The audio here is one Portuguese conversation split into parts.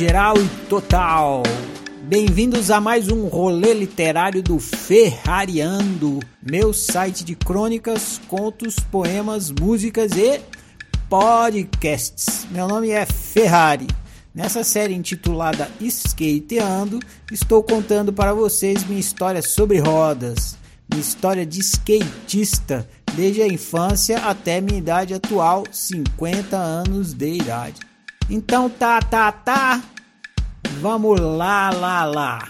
Geral e total! Bem-vindos a mais um rolê literário do Ferrariando, meu site de crônicas, contos, poemas, músicas e podcasts. Meu nome é Ferrari. Nessa série intitulada Skateando, estou contando para vocês minha história sobre rodas, minha história de skatista, desde a infância até minha idade atual, 50 anos de idade. Então tá, tá, tá. Vamos lá, lá, lá.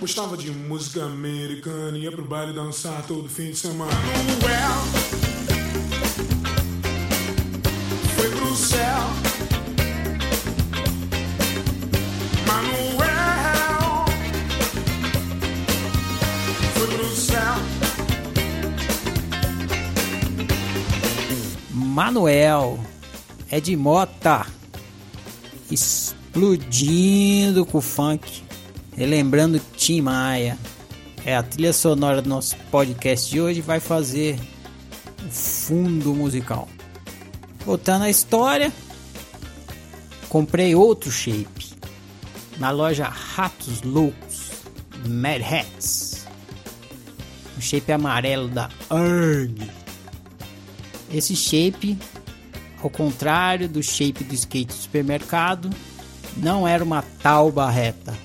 Gostava de música americana, ia pro baile dançar todo fim de semana. Foi pro céu. Manuel. Foi pro céu. Manuel é de Mota, explodindo com o funk, relembrando Tim Maia. É a trilha sonora do nosso podcast de hoje vai fazer o fundo musical. Voltando à história, comprei outro shape na loja Ratos Loucos Mad Hats. O shape amarelo da URG. Esse shape, ao contrário do shape do skate do supermercado, não era uma tauba reta.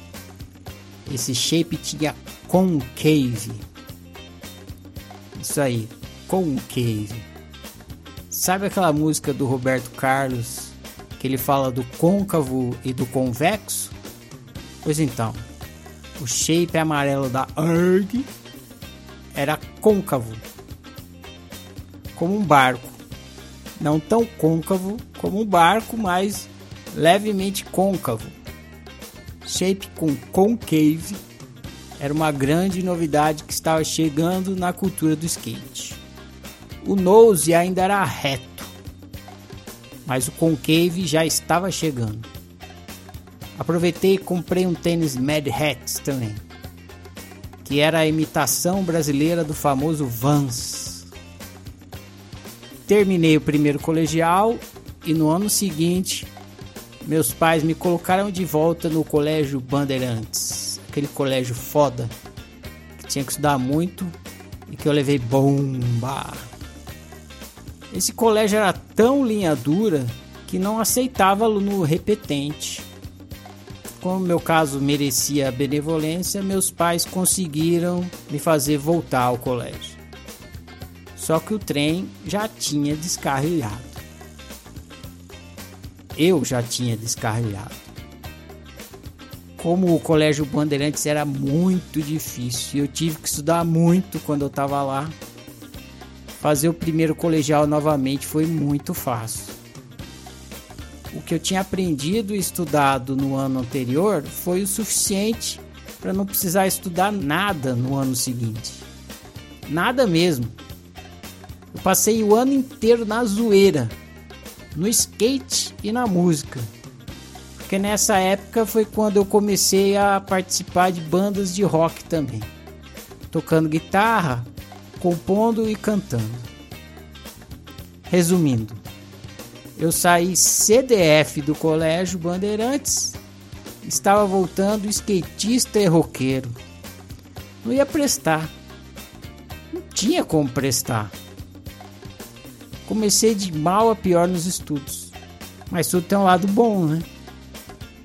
Esse shape tinha concave. Isso aí, concave. Sabe aquela música do Roberto Carlos que ele fala do côncavo e do convexo? Pois então, o shape amarelo da URG era côncavo como um barco. Não tão côncavo como um barco, mas levemente côncavo. Shape com concave era uma grande novidade que estava chegando na cultura do skate. O nose ainda era reto, mas o concave já estava chegando. Aproveitei e comprei um tênis Mad Hats também, que era a imitação brasileira do famoso Vans. Terminei o primeiro colegial e no ano seguinte meus pais me colocaram de volta no colégio Bandeirantes, aquele colégio foda que tinha que estudar muito e que eu levei bomba. Esse colégio era tão linha dura que não aceitava aluno repetente. Como meu caso merecia benevolência, meus pais conseguiram me fazer voltar ao colégio. Só que o trem já tinha descarrilhado. Eu já tinha descarrilhado. Como o colégio Bandeirantes era muito difícil, eu tive que estudar muito quando eu estava lá. Fazer o primeiro colegial novamente foi muito fácil. O que eu tinha aprendido e estudado no ano anterior foi o suficiente para não precisar estudar nada no ano seguinte. Nada mesmo. Passei o ano inteiro na zoeira, no skate e na música. Porque nessa época foi quando eu comecei a participar de bandas de rock também, tocando guitarra, compondo e cantando. Resumindo, eu saí CDF do colégio Bandeirantes, estava voltando skatista e roqueiro. Não ia prestar, não tinha como prestar. Comecei de mal a pior nos estudos, mas tudo tem um lado bom, né?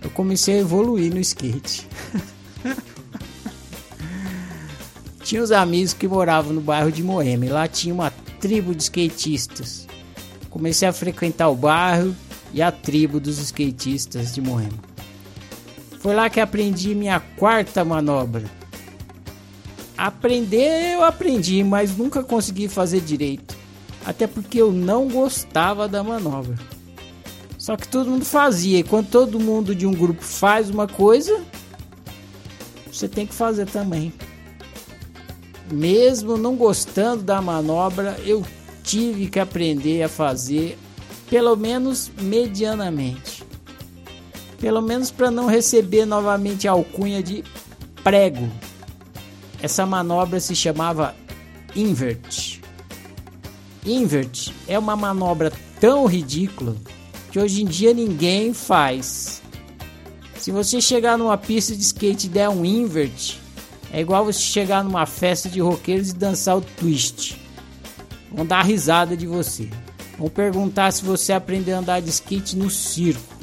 Eu comecei a evoluir no skate. tinha os amigos que moravam no bairro de Moema lá tinha uma tribo de skatistas. Comecei a frequentar o bairro e a tribo dos skatistas de Moema. Foi lá que aprendi minha quarta manobra. Aprender eu aprendi, mas nunca consegui fazer direito. Até porque eu não gostava da manobra. Só que todo mundo fazia, e quando todo mundo de um grupo faz uma coisa, você tem que fazer também. Mesmo não gostando da manobra, eu tive que aprender a fazer, pelo menos medianamente. Pelo menos para não receber novamente a alcunha de prego. Essa manobra se chamava invert. Invert é uma manobra tão ridícula que hoje em dia ninguém faz. Se você chegar numa pista de skate e der um invert, é igual você chegar numa festa de roqueiros e dançar o twist. Vão dar risada de você. Vão perguntar se você aprendeu a andar de skate no circo.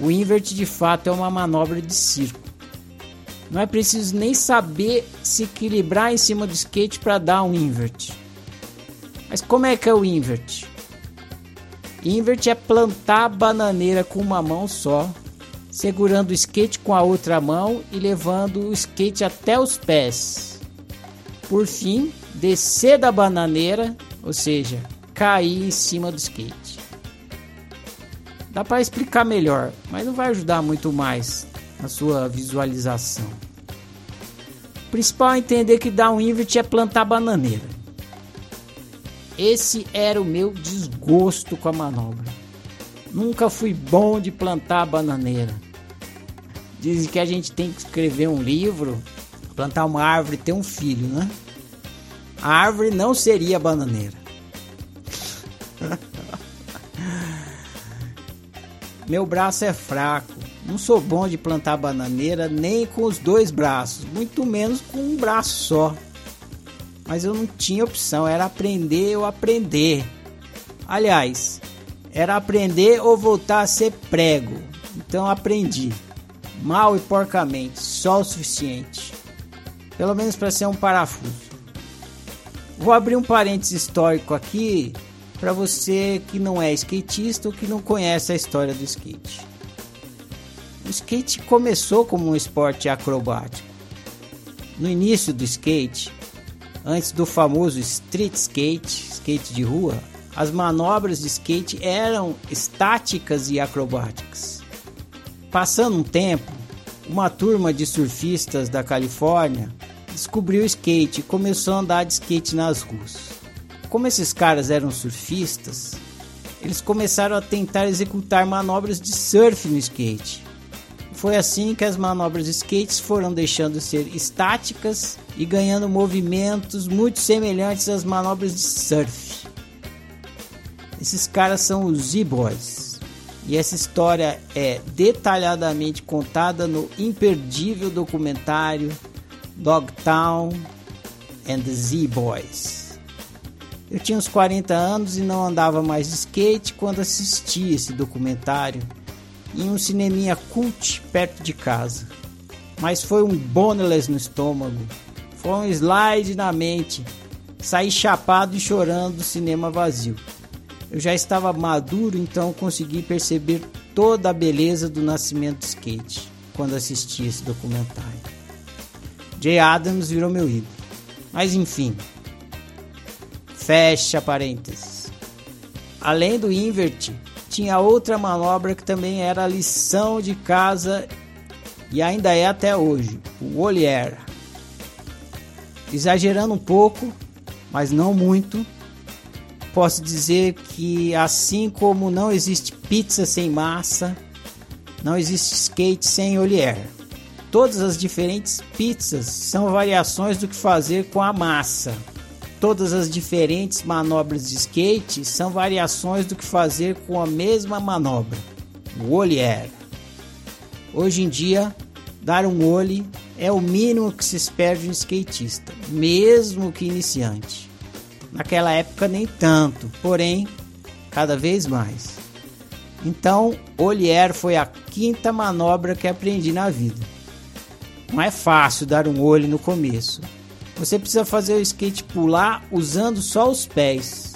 O invert de fato é uma manobra de circo. Não é preciso nem saber se equilibrar em cima do skate para dar um invert. Mas como é que é o invert? Invert é plantar a bananeira com uma mão só, segurando o skate com a outra mão e levando o skate até os pés. Por fim, descer da bananeira, ou seja, cair em cima do skate. Dá para explicar melhor, mas não vai ajudar muito mais na sua visualização. O principal é entender que dar um invert é plantar bananeira. Esse era o meu desgosto com a manobra. Nunca fui bom de plantar bananeira. Dizem que a gente tem que escrever um livro, plantar uma árvore e ter um filho, né? A árvore não seria bananeira. Meu braço é fraco. Não sou bom de plantar bananeira nem com os dois braços, muito menos com um braço só mas eu não tinha opção, era aprender ou aprender. Aliás, era aprender ou voltar a ser prego. Então aprendi, mal e porcamente, só o suficiente. Pelo menos para ser um parafuso. Vou abrir um parênteses histórico aqui para você que não é skatista ou que não conhece a história do skate. O skate começou como um esporte acrobático. No início do skate, Antes do famoso street skate, skate de rua, as manobras de skate eram estáticas e acrobáticas. Passando um tempo, uma turma de surfistas da Califórnia descobriu o skate e começou a andar de skate nas ruas. Como esses caras eram surfistas, eles começaram a tentar executar manobras de surf no skate. Foi assim que as manobras de skates foram deixando de ser estáticas e ganhando movimentos muito semelhantes às manobras de surf. Esses caras são os Z-Boys. E essa história é detalhadamente contada no imperdível documentário Dogtown and the Z-Boys. Eu tinha uns 40 anos e não andava mais de skate quando assisti esse documentário em um cineminha cult perto de casa. Mas foi um boneless no estômago, foi um slide na mente. Saí chapado e chorando do cinema vazio. Eu já estava maduro, então consegui perceber toda a beleza do nascimento do skate quando assisti esse documentário. Jay Adams virou meu ídolo. Mas enfim, fecha parênteses. Além do invert, tinha outra manobra que também era lição de casa e ainda é até hoje, o olhar. Exagerando um pouco, mas não muito, posso dizer que assim como não existe pizza sem massa, não existe skate sem olhar. Todas as diferentes pizzas são variações do que fazer com a massa. Todas as diferentes manobras de skate são variações do que fazer com a mesma manobra, o olhar. Hoje em dia, dar um olho é o mínimo que se espera de um skatista, mesmo que iniciante. Naquela época nem tanto, porém, cada vez mais. Então, olhar foi a quinta manobra que aprendi na vida. Não é fácil dar um olho no começo, você precisa fazer o skate pular usando só os pés.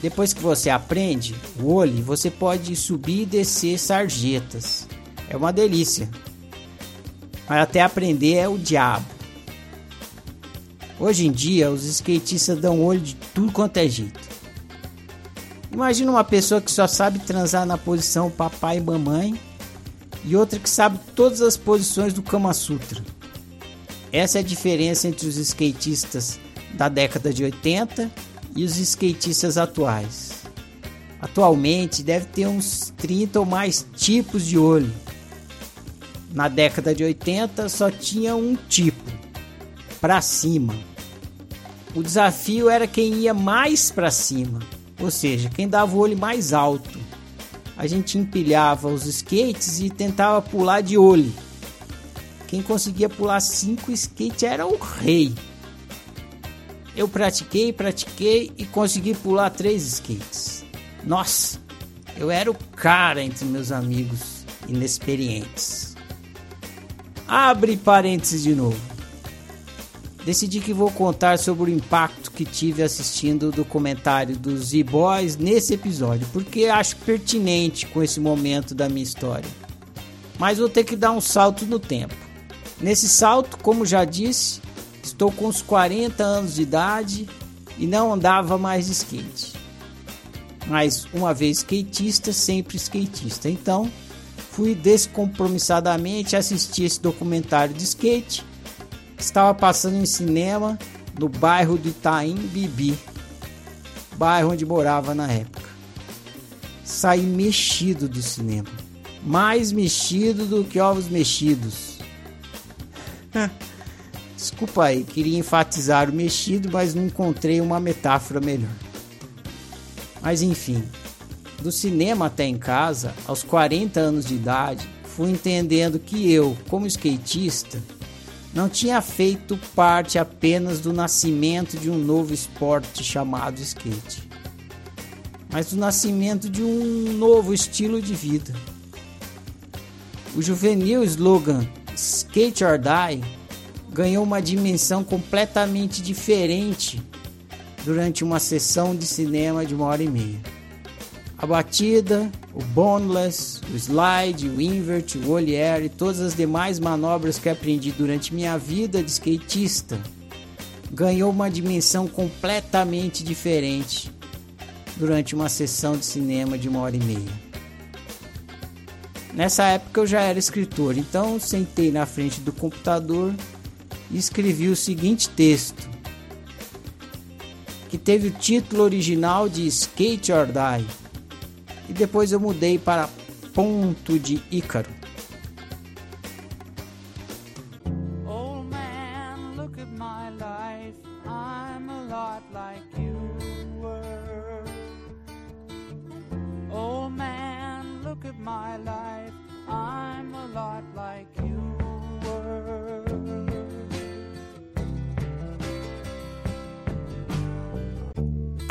Depois que você aprende o olho, você pode subir e descer sarjetas. É uma delícia. Mas até aprender é o diabo. Hoje em dia, os skatistas dão olho de tudo quanto é jeito. Imagina uma pessoa que só sabe transar na posição papai e mamãe e outra que sabe todas as posições do Kama Sutra. Essa é a diferença entre os skatistas da década de 80 e os skatistas atuais. Atualmente deve ter uns 30 ou mais tipos de olho. Na década de 80 só tinha um tipo, para cima. O desafio era quem ia mais para cima, ou seja, quem dava o olho mais alto. a gente empilhava os skates e tentava pular de olho. Quem conseguia pular cinco skates era o rei. Eu pratiquei, pratiquei e consegui pular três skates. Nossa, eu era o cara entre meus amigos inexperientes. Abre parênteses de novo. Decidi que vou contar sobre o impacto que tive assistindo o documentário dos Z-Boys nesse episódio, porque acho pertinente com esse momento da minha história. Mas vou ter que dar um salto no tempo. Nesse salto, como já disse, estou com uns 40 anos de idade e não andava mais de skate. Mas uma vez skatista, sempre skatista. Então, fui descompromissadamente assistir esse documentário de skate estava passando em cinema no bairro do Itaim Bibi, bairro onde morava na época. Saí mexido do cinema, mais mexido do que ovos mexidos. Desculpa aí, queria enfatizar o mexido, mas não encontrei uma metáfora melhor. Mas enfim, do cinema até em casa, aos 40 anos de idade, fui entendendo que eu, como skatista, não tinha feito parte apenas do nascimento de um novo esporte chamado skate, mas do nascimento de um novo estilo de vida. O juvenil slogan Skate or Die ganhou uma dimensão completamente diferente durante uma sessão de cinema de uma hora e meia. A batida, o boneless, o slide, o invert, o ollier e todas as demais manobras que aprendi durante minha vida de skatista ganhou uma dimensão completamente diferente durante uma sessão de cinema de uma hora e meia. Nessa época eu já era escritor, então sentei na frente do computador e escrevi o seguinte texto, que teve o título original de Skate or Die e depois eu mudei para Ponto de Ícaro.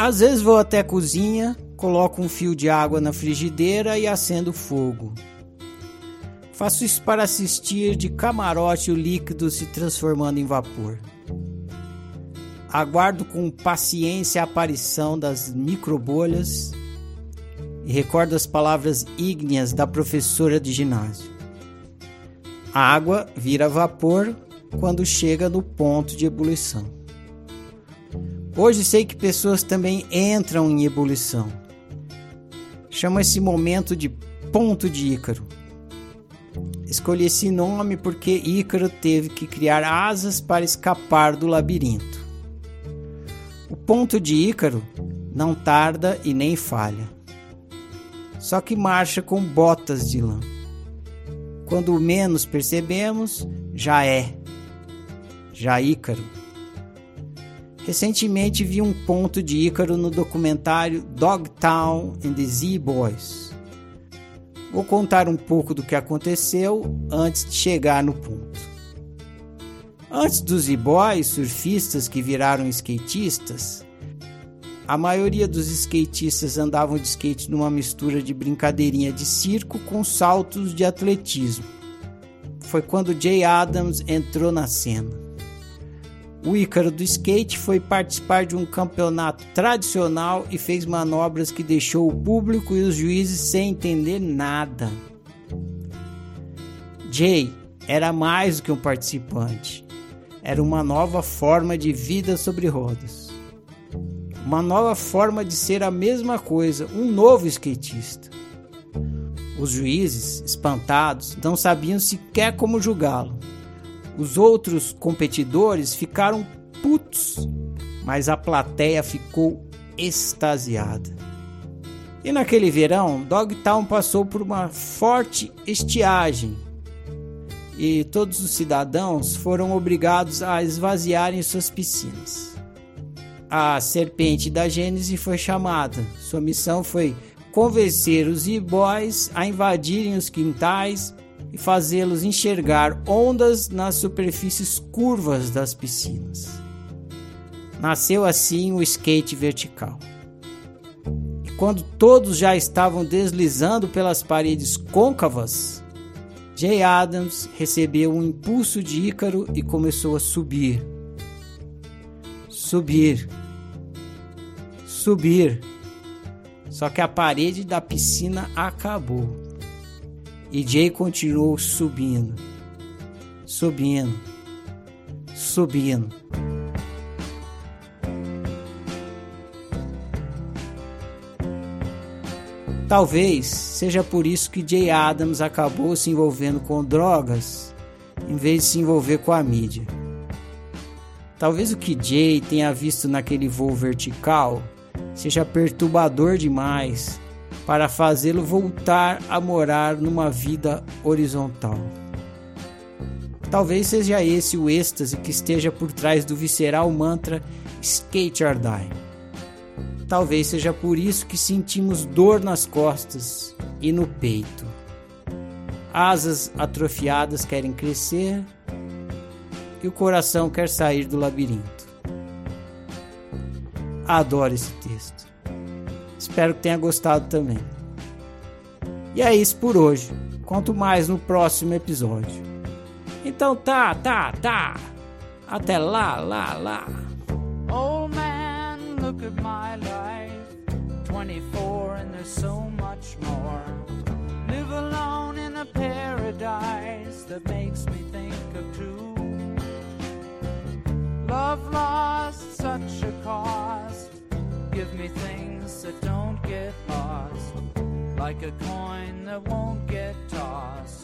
Às vezes vou até a cozinha Coloco um fio de água na frigideira e acendo o fogo. Faço isso para assistir de camarote o líquido se transformando em vapor. Aguardo com paciência a aparição das microbolhas e recordo as palavras ígneas da professora de ginásio. A água vira vapor quando chega no ponto de ebulição. Hoje sei que pessoas também entram em ebulição chama esse momento de ponto de Ícaro. Escolhi esse nome porque Ícaro teve que criar asas para escapar do labirinto. O ponto de Ícaro não tarda e nem falha. Só que marcha com botas de lã. Quando menos percebemos, já é. Já Ícaro. Recentemente vi um ponto de Ícaro no documentário Dogtown and the Z-Boys. Vou contar um pouco do que aconteceu antes de chegar no ponto. Antes dos Z-Boys, surfistas que viraram skatistas, a maioria dos skatistas andavam de skate numa mistura de brincadeirinha de circo com saltos de atletismo. Foi quando Jay Adams entrou na cena. O Ícaro do skate foi participar de um campeonato tradicional e fez manobras que deixou o público e os juízes sem entender nada. Jay era mais do que um participante. Era uma nova forma de vida sobre rodas. Uma nova forma de ser a mesma coisa, um novo skatista. Os juízes, espantados, não sabiam sequer como julgá-lo. Os outros competidores ficaram putos, mas a plateia ficou extasiada. E naquele verão, Dogtown passou por uma forte estiagem e todos os cidadãos foram obrigados a esvaziarem suas piscinas. A serpente da Gênese foi chamada. Sua missão foi convencer os e-boys a invadirem os quintais e fazê-los enxergar ondas nas superfícies curvas das piscinas. Nasceu assim o skate vertical. E quando todos já estavam deslizando pelas paredes côncavas, Jay Adams recebeu um impulso de Ícaro e começou a subir. Subir. Subir. Só que a parede da piscina acabou. E Jay continuou subindo, subindo, subindo. Talvez seja por isso que Jay Adams acabou se envolvendo com drogas em vez de se envolver com a mídia. Talvez o que Jay tenha visto naquele voo vertical seja perturbador demais para fazê-lo voltar a morar numa vida horizontal. Talvez seja esse o êxtase que esteja por trás do visceral mantra Skate or Die. Talvez seja por isso que sentimos dor nas costas e no peito. Asas atrofiadas querem crescer e o coração quer sair do labirinto. Adoro esse texto. Espero que tenha gostado também. E é isso por hoje. Quanto mais no próximo episódio. Então tá, tá, tá. Até lá, lá, lá. Old man, look at my life. 24 and there's so much more. Live alone in a paradise that makes me think of two. Love lost such a cost. Give me things that don't get lost. Like a coin that won't get tossed.